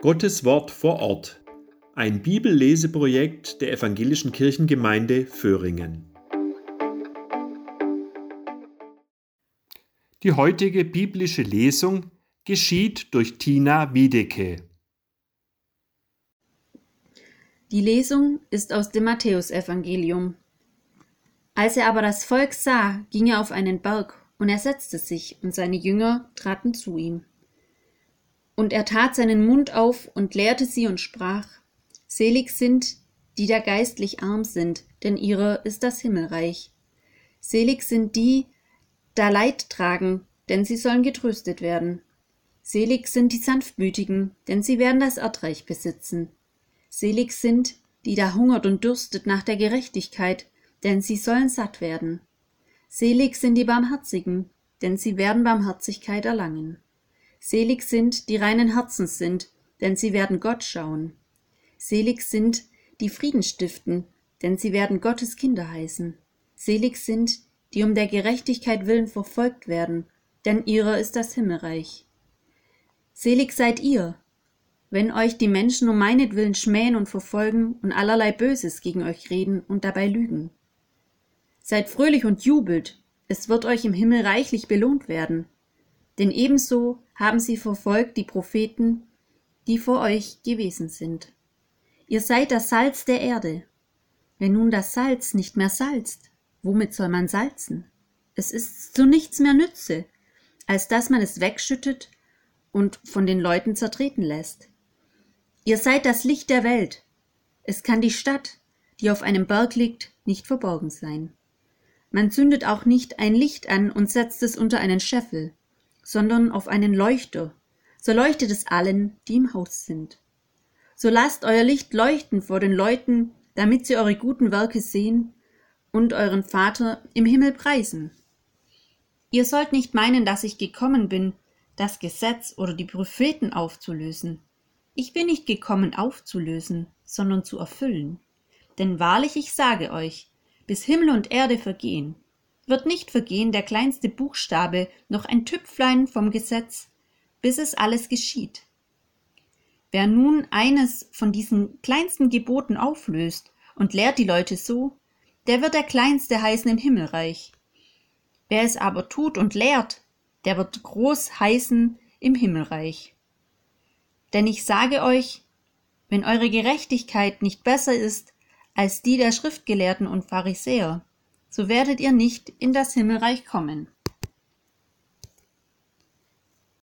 Gottes Wort vor Ort. Ein Bibelleseprojekt der Evangelischen Kirchengemeinde Föhringen. Die heutige biblische Lesung geschieht durch Tina Wiedeke. Die Lesung ist aus dem Matthäusevangelium. Als er aber das Volk sah, ging er auf einen Berg, und er setzte sich, und seine Jünger traten zu ihm. Und er tat seinen Mund auf und lehrte sie und sprach, Selig sind, die da geistlich arm sind, denn ihrer ist das Himmelreich. Selig sind die, da Leid tragen, denn sie sollen getröstet werden. Selig sind die Sanftmütigen, denn sie werden das Erdreich besitzen. Selig sind, die da hungert und dürstet nach der Gerechtigkeit, denn sie sollen satt werden. Selig sind die Barmherzigen, denn sie werden Barmherzigkeit erlangen. Selig sind, die reinen Herzens sind, denn sie werden Gott schauen. Selig sind, die Frieden stiften, denn sie werden Gottes Kinder heißen. Selig sind, die um der Gerechtigkeit willen verfolgt werden, denn ihrer ist das Himmelreich. Selig seid ihr, wenn euch die Menschen um meinetwillen schmähen und verfolgen und allerlei Böses gegen euch reden und dabei lügen. Seid fröhlich und jubelt, es wird euch im Himmel reichlich belohnt werden, denn ebenso haben sie verfolgt die Propheten, die vor euch gewesen sind. Ihr seid das Salz der Erde. Wenn nun das Salz nicht mehr salzt, womit soll man salzen? Es ist zu nichts mehr Nütze, als dass man es wegschüttet und von den Leuten zertreten lässt. Ihr seid das Licht der Welt. Es kann die Stadt, die auf einem Berg liegt, nicht verborgen sein. Man zündet auch nicht ein Licht an und setzt es unter einen Scheffel, sondern auf einen Leuchter, so leuchtet es allen, die im Haus sind. So lasst euer Licht leuchten vor den Leuten, damit sie eure guten Werke sehen und euren Vater im Himmel preisen. Ihr sollt nicht meinen, dass ich gekommen bin, das Gesetz oder die Propheten aufzulösen. Ich bin nicht gekommen aufzulösen, sondern zu erfüllen. Denn wahrlich ich sage euch, bis Himmel und Erde vergehen, wird nicht vergehen der kleinste Buchstabe noch ein Tüpflein vom Gesetz, bis es alles geschieht. Wer nun eines von diesen kleinsten Geboten auflöst und lehrt die Leute so, der wird der Kleinste heißen im Himmelreich. Wer es aber tut und lehrt, der wird groß heißen im Himmelreich. Denn ich sage euch, wenn eure Gerechtigkeit nicht besser ist als die der Schriftgelehrten und Pharisäer, so werdet ihr nicht in das Himmelreich kommen.